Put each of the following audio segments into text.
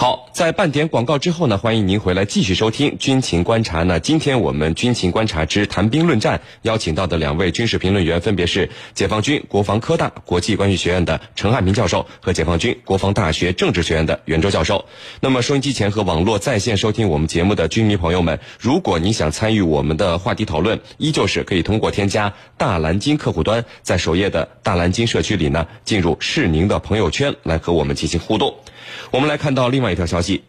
好，在半点广告之后呢，欢迎您回来继续收听《军情观察》呢。今天我们《军情观察之谈兵论战》邀请到的两位军事评论员分别是解放军国防科大国际关系学院的陈汉平教授和解放军国防大学政治学院的袁周教授。那么，收音机前和网络在线收听我们节目的军迷朋友们，如果你想参与我们的话题讨论，依旧是可以通过添加大蓝鲸客户端，在首页的大蓝鲸社区里呢，进入是您的朋友圈来和我们进行互动。我们来看到另外一条消息，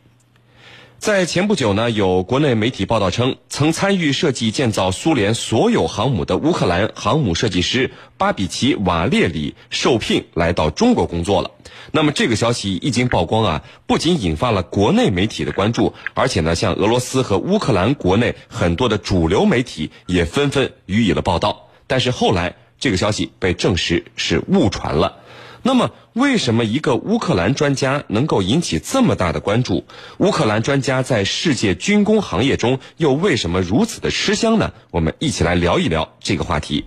在前不久呢，有国内媒体报道称，曾参与设计建造苏联所有航母的乌克兰航母设计师巴比奇瓦列里受聘来到中国工作了。那么这个消息一经曝光啊，不仅引发了国内媒体的关注，而且呢，像俄罗斯和乌克兰国内很多的主流媒体也纷纷予以了报道。但是后来这个消息被证实是误传了。那么，为什么一个乌克兰专家能够引起这么大的关注？乌克兰专家在世界军工行业中又为什么如此的吃香呢？我们一起来聊一聊这个话题。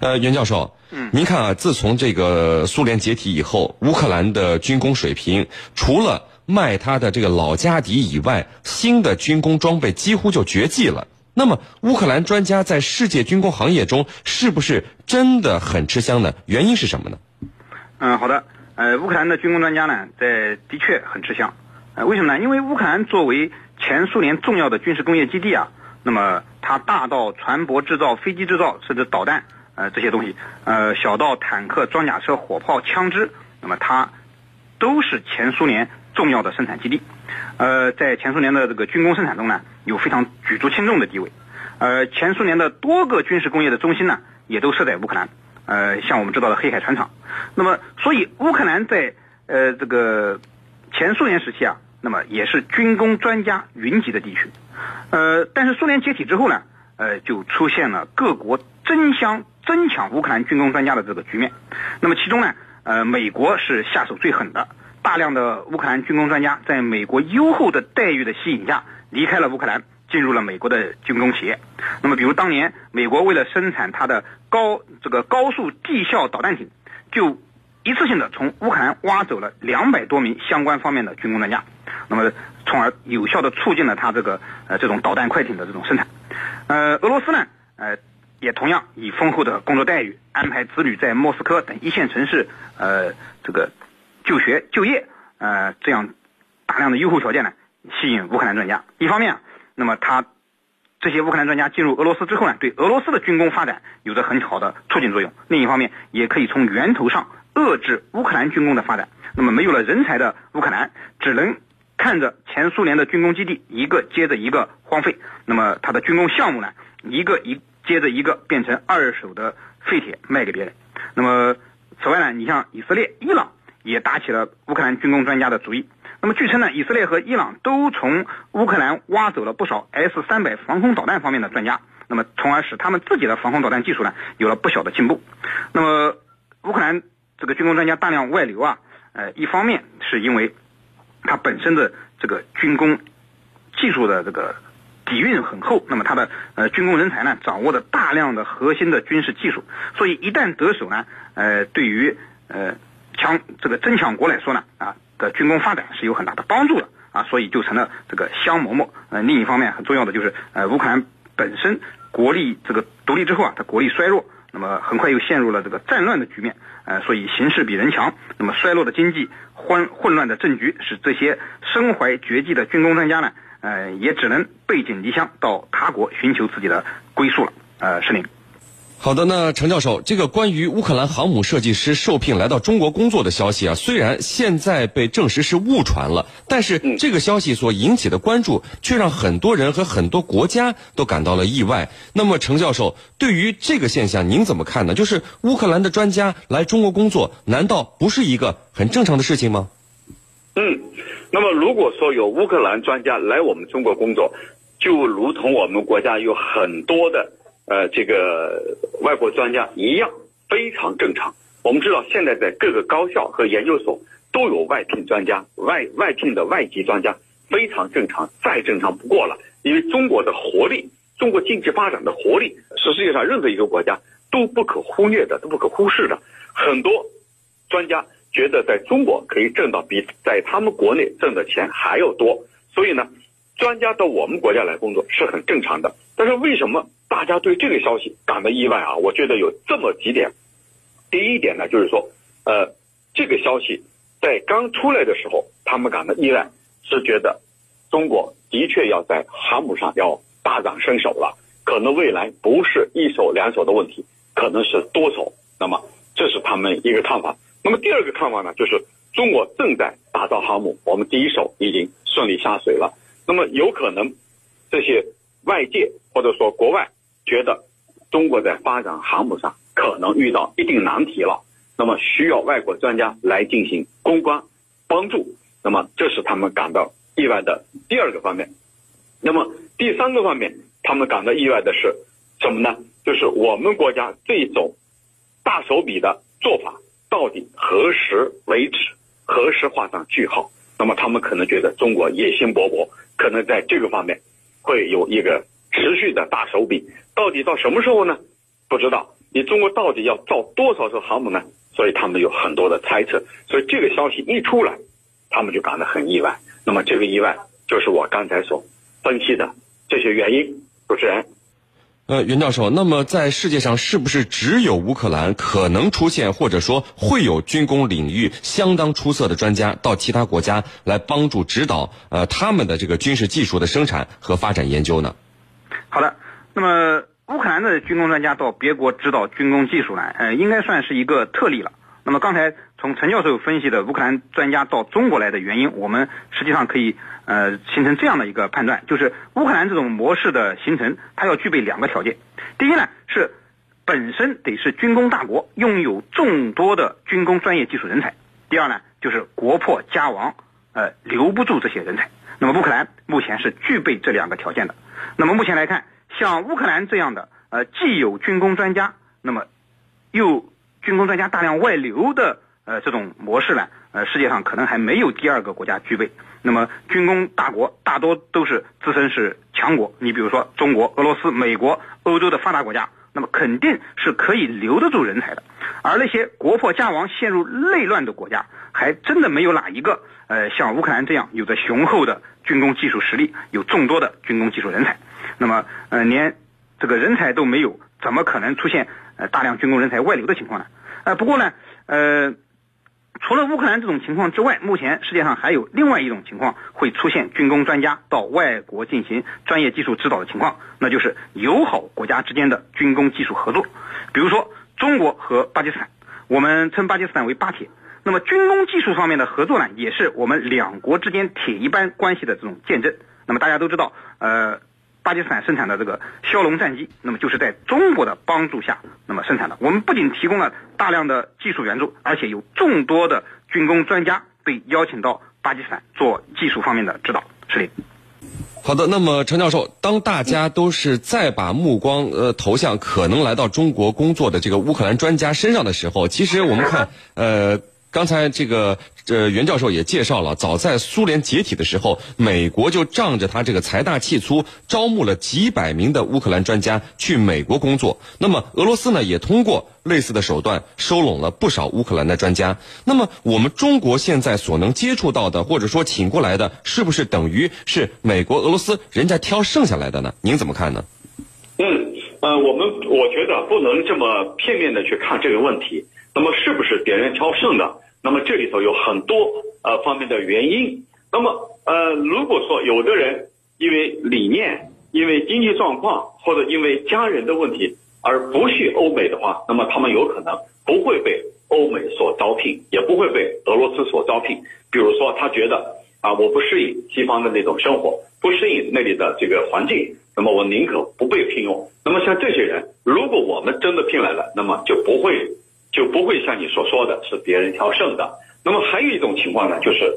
呃，袁教授，嗯，您看啊，自从这个苏联解体以后，乌克兰的军工水平除了卖他的这个老家底以外，新的军工装备几乎就绝迹了。那么，乌克兰专家在世界军工行业中是不是真的很吃香呢？原因是什么呢？嗯，好的。呃，乌克兰的军工专家呢，在的确很吃香。呃，为什么呢？因为乌克兰作为前苏联重要的军事工业基地啊，那么它大到船舶制造、飞机制造，甚至导弹，呃，这些东西，呃，小到坦克、装甲车、火炮、枪支，那么它都是前苏联重要的生产基地。呃，在前苏联的这个军工生产中呢，有非常举足轻重的地位。呃，前苏联的多个军事工业的中心呢，也都设在乌克兰。呃，像我们知道的黑海船厂，那么所以乌克兰在呃这个前苏联时期啊，那么也是军工专家云集的地区，呃，但是苏联解体之后呢，呃，就出现了各国争相争抢乌克兰军工专家的这个局面，那么其中呢，呃，美国是下手最狠的，大量的乌克兰军工专家在美国优厚的待遇的吸引下离开了乌克兰。进入了美国的军工企业，那么比如当年美国为了生产它的高这个高速地效导弹艇，就一次性的从乌克兰挖走了两百多名相关方面的军工专家，那么从而有效的促进了它这个呃这种导弹快艇的这种生产。呃，俄罗斯呢，呃也同样以丰厚的工作待遇，安排子女在莫斯科等一线城市呃这个就学就业，呃这样大量的优厚条件呢，吸引乌克兰专家。一方面。那么，他这些乌克兰专家进入俄罗斯之后呢，对俄罗斯的军工发展有着很好的促进作用。另一方面，也可以从源头上遏制乌克兰军工的发展。那么，没有了人才的乌克兰，只能看着前苏联的军工基地一个接着一个荒废。那么，它的军工项目呢，一个一接着一个变成二手的废铁卖给别人。那么，此外呢，你像以色列、伊朗也打起了乌克兰军工专家的主意。那么据称呢，以色列和伊朗都从乌克兰挖走了不少 S 三百防空导弹方面的专家，那么从而使他们自己的防空导弹技术呢有了不小的进步。那么乌克兰这个军工专家大量外流啊，呃，一方面是因为它本身的这个军工技术的这个底蕴很厚，那么它的呃军工人才呢掌握着大量的核心的军事技术，所以一旦得手呢，呃，对于呃强这个争抢国来说呢啊。的军工发展是有很大的帮助的啊，所以就成了这个香馍馍。呃，另一方面很重要的就是，呃，乌克兰本身国力这个独立之后啊，它国力衰弱，那么很快又陷入了这个战乱的局面。呃，所以形势比人强，那么衰落的经济、混混乱的政局，使这些身怀绝技的军工专家呢，呃，也只能背井离乡到他国寻求自己的归宿了。呃，是您。好的，那程教授，这个关于乌克兰航母设计师受聘来到中国工作的消息啊，虽然现在被证实是误传了，但是这个消息所引起的关注，却让很多人和很多国家都感到了意外。那么，程教授对于这个现象您怎么看呢？就是乌克兰的专家来中国工作，难道不是一个很正常的事情吗？嗯，那么如果说有乌克兰专家来我们中国工作，就如同我们国家有很多的。呃，这个外国专家一样非常正常。我们知道，现在在各个高校和研究所都有外聘专家，外外聘的外籍专家非常正常，再正常不过了。因为中国的活力，中国经济发展的活力，是世界上任何一个国家都不可忽略的，都不可忽视的。很多专家觉得在中国可以挣到比在他们国内挣的钱还要多，所以呢，专家到我们国家来工作是很正常的。但是为什么大家对这个消息感到意外啊？我觉得有这么几点。第一点呢，就是说，呃，这个消息在刚出来的时候，他们感到意外，是觉得中国的确要在航母上要大展身手了，可能未来不是一手两手的问题，可能是多手。那么这是他们一个看法。那么第二个看法呢，就是中国正在打造航母，我们第一手已经顺利下水了。那么有可能这些外界或者说国外觉得中国在发展航母上可能遇到一定难题了，那么需要外国专家来进行攻关帮助。那么这是他们感到意外的第二个方面。那么第三个方面，他们感到意外的是什么呢？就是我们国家这种大手笔的做法。到底何时为止？何时画上句号？那么他们可能觉得中国野心勃勃，可能在这个方面会有一个持续的大手笔。到底到什么时候呢？不知道。你中国到底要造多少艘航母呢？所以他们有很多的猜测。所以这个消息一出来，他们就感到很意外。那么这个意外就是我刚才所分析的这些原因。主持人。呃，袁教授，那么在世界上是不是只有乌克兰可能出现，或者说会有军工领域相当出色的专家到其他国家来帮助指导呃他们的这个军事技术的生产和发展研究呢？好的，那么乌克兰的军工专家到别国指导军工技术呢，呃，应该算是一个特例了。那么刚才从陈教授分析的乌克兰专家到中国来的原因，我们实际上可以呃形成这样的一个判断，就是乌克兰这种模式的形成，它要具备两个条件。第一呢是本身得是军工大国，拥有众多的军工专业技术人才；第二呢就是国破家亡，呃留不住这些人才。那么乌克兰目前是具备这两个条件的。那么目前来看，像乌克兰这样的呃既有军工专家，那么又军工专家大量外流的呃这种模式呢，呃世界上可能还没有第二个国家具备。那么军工大国大多都是自身是强国，你比如说中国、俄罗斯、美国、欧洲的发达国家，那么肯定是可以留得住人才的。而那些国破家亡、陷入内乱的国家，还真的没有哪一个呃像乌克兰这样有着雄厚的军工技术实力，有众多的军工技术人才。那么呃连这个人才都没有，怎么可能出现？呃，大量军工人才外流的情况呢？呃，不过呢，呃，除了乌克兰这种情况之外，目前世界上还有另外一种情况会出现军工专家到外国进行专业技术指导的情况，那就是友好国家之间的军工技术合作。比如说中国和巴基斯坦，我们称巴基斯坦为巴铁。那么军工技术方面的合作呢，也是我们两国之间铁一般关系的这种见证。那么大家都知道，呃。巴基斯坦生产的这个枭龙战机，那么就是在中国的帮助下，那么生产的。我们不仅提供了大量的技术援助，而且有众多的军工专家被邀请到巴基斯坦做技术方面的指导。是的。好的，那么陈教授，当大家都是再把目光呃投向可能来到中国工作的这个乌克兰专家身上的时候，其实我们看呃。刚才这个呃袁教授也介绍了，早在苏联解体的时候，美国就仗着他这个财大气粗，招募了几百名的乌克兰专家去美国工作。那么俄罗斯呢，也通过类似的手段收拢了不少乌克兰的专家。那么我们中国现在所能接触到的，或者说请过来的，是不是等于是美国、俄罗斯人家挑剩下来的呢？您怎么看呢？嗯，呃，我们我觉得不能这么片面的去看这个问题。那么是不是别人挑剩的？那么这里头有很多呃方面的原因。那么呃，如果说有的人因为理念、因为经济状况或者因为家人的问题而不去欧美的话，那么他们有可能不会被欧美所招聘，也不会被俄罗斯所招聘。比如说他觉得啊，我不适应西方的那种生活，不适应那里的这个环境，那么我宁可不被聘用。那么像这些人，如果我们真的聘来了，那么就不会。就不会像你所说的是别人挑剩的。那么还有一种情况呢，就是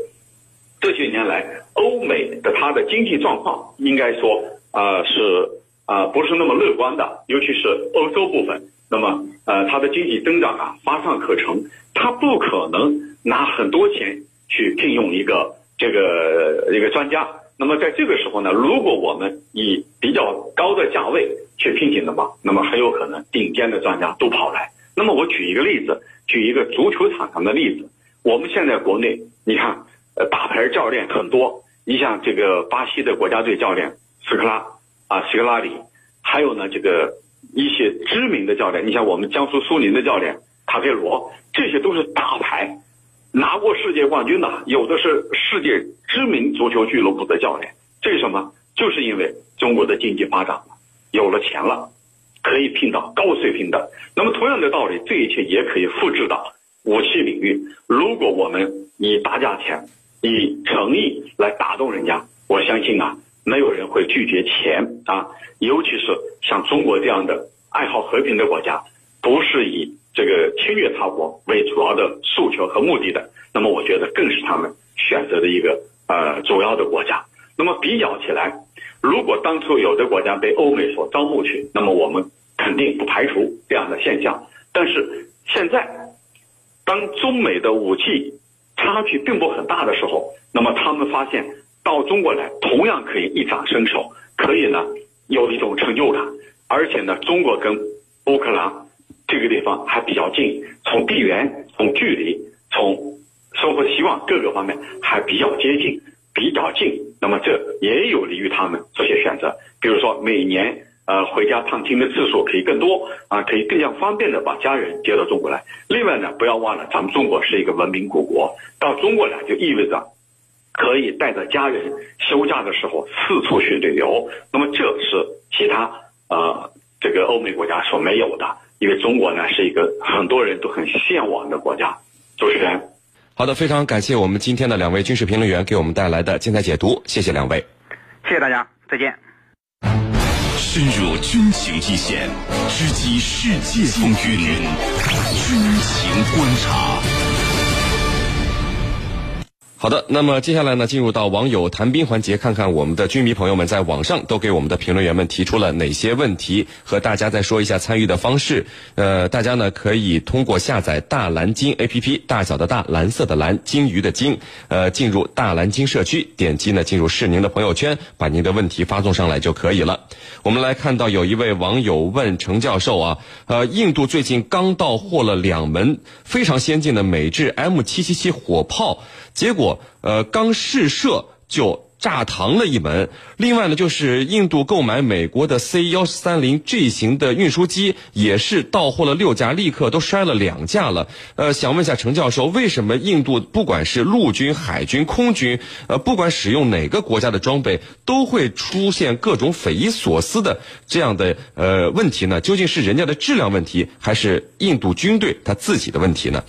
这些年来欧美的它的经济状况应该说啊是啊不是那么乐观的，尤其是欧洲部分。那么呃它的经济增长啊乏善可陈，它不可能拿很多钱去聘用一个这个一个专家。那么在这个时候呢，如果我们以比较高的价位去聘请的话，那么很有可能顶尖的专家都跑来。那么我举一个例子，举一个足球场上的例子。我们现在国内，你看，呃，大牌教练很多，你像这个巴西的国家队教练斯科拉啊，斯科拉里，还有呢，这个一些知名的教练，你像我们江苏苏宁的教练卡佩罗，这些都是大牌，拿过世界冠军的，有的是世界知名足球俱乐部的教练。这是什么？就是因为中国的经济发展了，有了钱了，可以聘到高水平的。那么同样的道理，这一切也可以复制到。武器领域，如果我们以大价钱、以诚意来打动人家，我相信啊，没有人会拒绝钱啊。尤其是像中国这样的爱好和平的国家，不是以这个侵略他国为主要的诉求和目的的，那么我觉得更是他们选择的一个呃主要的国家。那么比较起来，如果当初有的国家被欧美所招募去，那么我们肯定不排除这样的现象。但是现在。当中美的武器差距并不很大的时候，那么他们发现到中国来同样可以一展身手，可以呢有一种成就感，而且呢中国跟乌克兰这个地方还比较近，从地缘、从距离、从生活希望各个方面还比较接近、比较近，那么这也有利于他们做些选择，比如说每年。呃，回家探亲的次数可以更多啊，可以更加方便的把家人接到中国来。另外呢，不要忘了，咱们中国是一个文明古国，到中国来就意味着可以带着家人休假的时候四处去旅游。那么这是其他呃这个欧美国家所没有的，因为中国呢是一个很多人都很向往的国家。主持人，好的，非常感谢我们今天的两位军事评论员给我们带来的精彩解读，谢谢两位，谢谢大家，再见。深入军情一线，直击世界风云，军情观察。好的，那么接下来呢，进入到网友谈兵环节，看看我们的军迷朋友们在网上都给我们的评论员们提出了哪些问题，和大家再说一下参与的方式。呃，大家呢可以通过下载大蓝鲸 APP，大小的大，蓝色的蓝，鲸鱼的鲸，呃，进入大蓝鲸社区，点击呢进入是您的朋友圈，把您的问题发送上来就可以了。我们来看到有一位网友问程教授啊，呃，印度最近刚到货了两门非常先进的美制 M777 火炮。结果，呃，刚试射就炸膛了一门。另外呢，就是印度购买美国的 C 幺三零 G 型的运输机，也是到货了六架，立刻都摔了两架了。呃，想问一下程教授，为什么印度不管是陆军、海军、空军，呃，不管使用哪个国家的装备，都会出现各种匪夷所思的这样的呃问题呢？究竟是人家的质量问题，还是印度军队他自己的问题呢？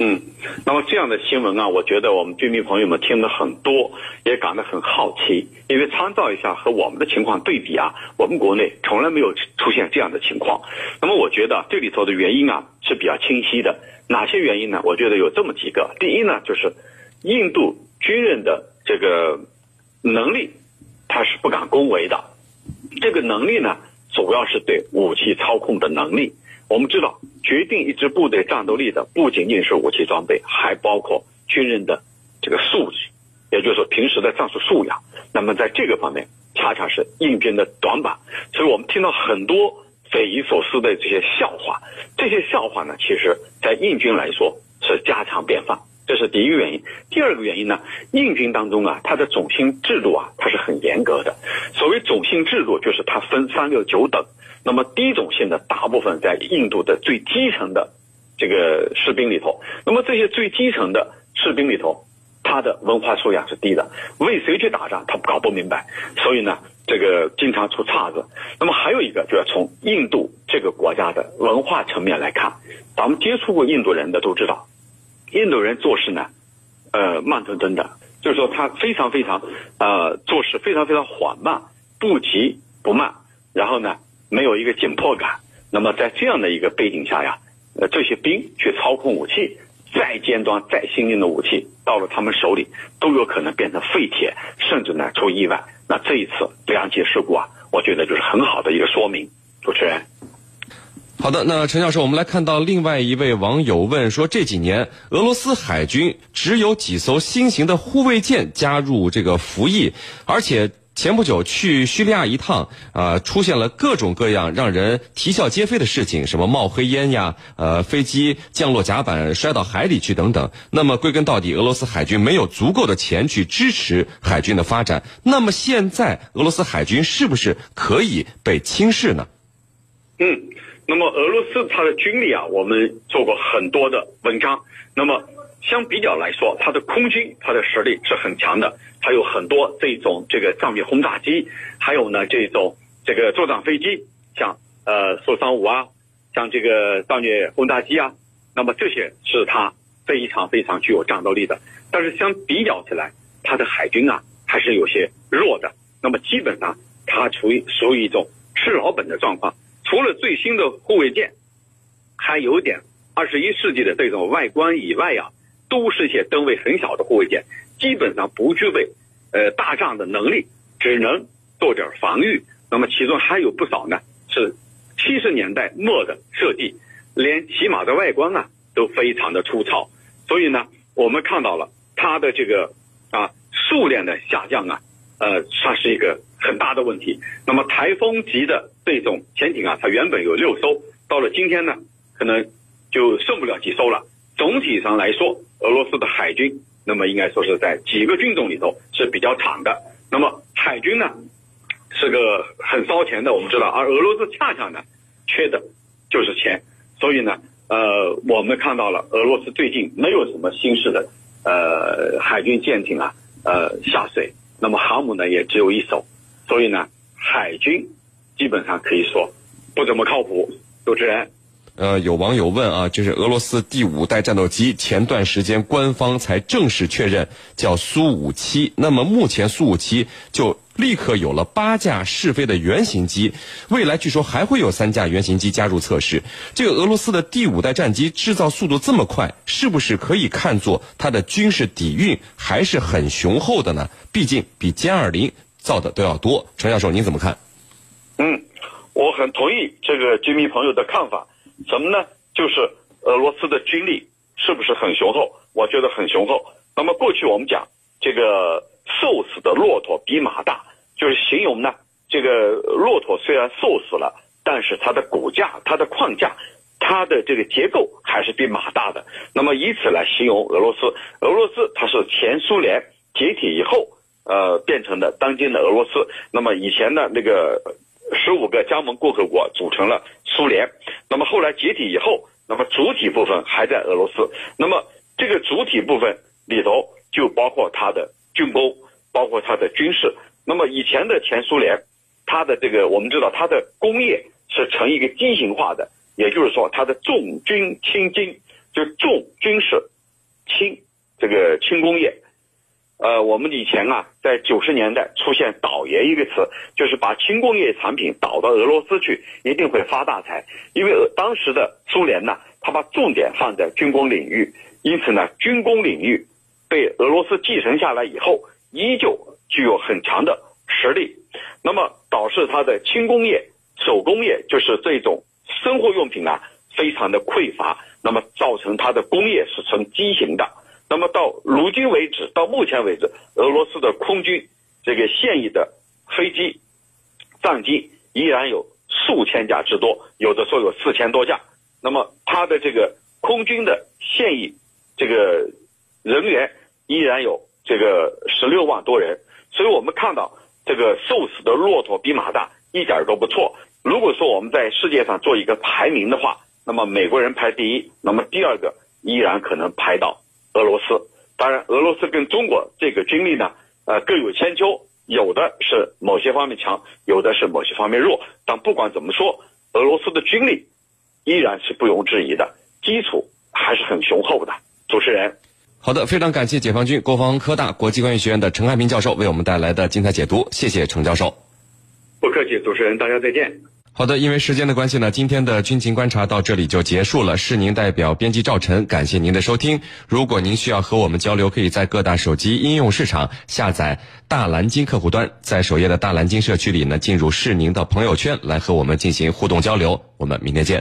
嗯，那么这样的新闻啊，我觉得我们军迷朋友们听的很多，也感到很好奇。因为参照一下和我们的情况对比啊，我们国内从来没有出现这样的情况。那么我觉得这里头的原因啊是比较清晰的。哪些原因呢？我觉得有这么几个。第一呢，就是印度军人的这个能力，他是不敢恭维的。这个能力呢，主要是对武器操控的能力。我们知道，决定一支部队战斗力的不仅仅是武器装备，还包括军人的这个素质，也就是说平时的战术素养。那么在这个方面，恰恰是印军的短板。所以我们听到很多匪夷所思的这些笑话，这些笑话呢，其实在印军来说是家常便饭。这是第一个原因。第二个原因呢，印军当中啊，它的种姓制度啊，它是很严格的。所谓种姓制度，就是它分三六九等。那么低种姓的大部分在印度的最基层的这个士兵里头，那么这些最基层的士兵里头，他的文化素养是低的，为谁去打仗他搞不明白，所以呢，这个经常出岔子。那么还有一个，就要从印度这个国家的文化层面来看，咱们接触过印度人的都知道，印度人做事呢，呃，慢吞吞的，就是说他非常非常呃做事非常非常缓慢，不急不慢，然后呢。没有一个紧迫感，那么在这样的一个背景下呀，呃，这些兵去操控武器，再尖端、再先进的武器到了他们手里，都有可能变成废铁，甚至呢出意外。那这一次两起事故啊，我觉得就是很好的一个说明。主持人，好的，那陈教授，我们来看到另外一位网友问说，这几年俄罗斯海军只有几艘新型的护卫舰加入这个服役，而且。前不久去叙利亚一趟，啊，出现了各种各样让人啼笑皆非的事情，什么冒黑烟呀，呃，飞机降落甲板摔到海里去等等。那么归根到底，俄罗斯海军没有足够的钱去支持海军的发展。那么现在俄罗斯海军是不是可以被轻视呢？嗯，那么俄罗斯它的军力啊，我们做过很多的文章。那么相比较来说，它的空军它的实力是很强的，它有很多这种这个战略轰炸机，还有呢这种这个作战飞机，像呃苏三五啊，像这个战略轰炸机啊，那么这些是它非常非常具有战斗力的。但是相比较起来，它的海军啊还是有些弱的。那么基本上它处于属于一种吃老本的状况。除了最新的护卫舰，还有点二十一世纪的这种外观以外呀，都是一些吨位很小的护卫舰，基本上不具备呃大战的能力，只能做点防御。那么其中还有不少呢是七十年代末的设计，连起码的外观啊都非常的粗糙。所以呢，我们看到了它的这个啊数量的下降啊，呃，算是一个。很大的问题。那么台风级的这种潜艇啊，它原本有六艘，到了今天呢，可能就剩不了几艘了。总体上来说，俄罗斯的海军，那么应该说是在几个军种里头是比较惨的。那么海军呢，是个很烧钱的，我们知道，而俄罗斯恰恰呢，缺的就是钱。所以呢，呃，我们看到了俄罗斯最近没有什么新式的呃海军舰艇啊，呃下水，那么航母呢也只有一艘。所以呢，海军基本上可以说不怎么靠谱。主持人，呃，有网友问啊，就是俄罗斯第五代战斗机，前段时间官方才正式确认叫苏五七，那么目前苏五七就立刻有了八架试飞的原型机，未来据说还会有三架原型机加入测试。这个俄罗斯的第五代战机制造速度这么快，是不是可以看作它的军事底蕴还是很雄厚的呢？毕竟比歼二零。造的都要多，陈教授您怎么看？嗯，我很同意这个军迷朋友的看法。什么呢？就是俄罗斯的军力是不是很雄厚？我觉得很雄厚。那么过去我们讲这个瘦死的骆驼比马大，就是形容呢这个骆驼虽然瘦死了，但是它的骨架、它的框架、它的这个结构还是比马大的。那么以此来形容俄罗斯，俄罗斯它是前苏联解体以后。呃，变成的当今的俄罗斯。那么以前呢，那个十五个加盟共和国组成了苏联。那么后来解体以后，那么主体部分还在俄罗斯。那么这个主体部分里头就包括它的军工，包括它的军事。那么以前的前苏联，它的这个我们知道，它的工业是成一个畸形化的，也就是说，它的重军轻经，就重军事，轻这个轻工业。呃，我们以前啊，在九十年代出现“倒爷”一个词，就是把轻工业产品倒到俄罗斯去，一定会发大财。因为当时的苏联呢，他把重点放在军工领域，因此呢，军工领域被俄罗斯继承下来以后，依旧具有很强的实力。那么导致它的轻工业、手工业，就是这种生活用品啊，非常的匮乏。那么造成它的工业是呈畸形的。那么到如今为止，到目前为止，俄罗斯的空军这个现役的飞机、战机依然有数千架之多，有的说有四千多架。那么它的这个空军的现役这个人员依然有这个十六万多人。所以我们看到这个瘦死的骆驼比马大，一点都不错。如果说我们在世界上做一个排名的话，那么美国人排第一，那么第二个依然可能排到。俄罗斯，当然，俄罗斯跟中国这个军力呢，呃，各有千秋，有的是某些方面强，有的是某些方面弱。但不管怎么说，俄罗斯的军力依然是不容置疑的，基础还是很雄厚的。主持人，好的，非常感谢解放军国防科大国际关系学院的陈汉平教授为我们带来的精彩解读，谢谢陈教授。不客气，主持人，大家再见。好的，因为时间的关系呢，今天的军情观察到这里就结束了。是您代表编辑赵晨，感谢您的收听。如果您需要和我们交流，可以在各大手机应用市场下载大蓝鲸客户端，在首页的大蓝鲸社区里呢，进入是您的朋友圈来和我们进行互动交流。我们明天见。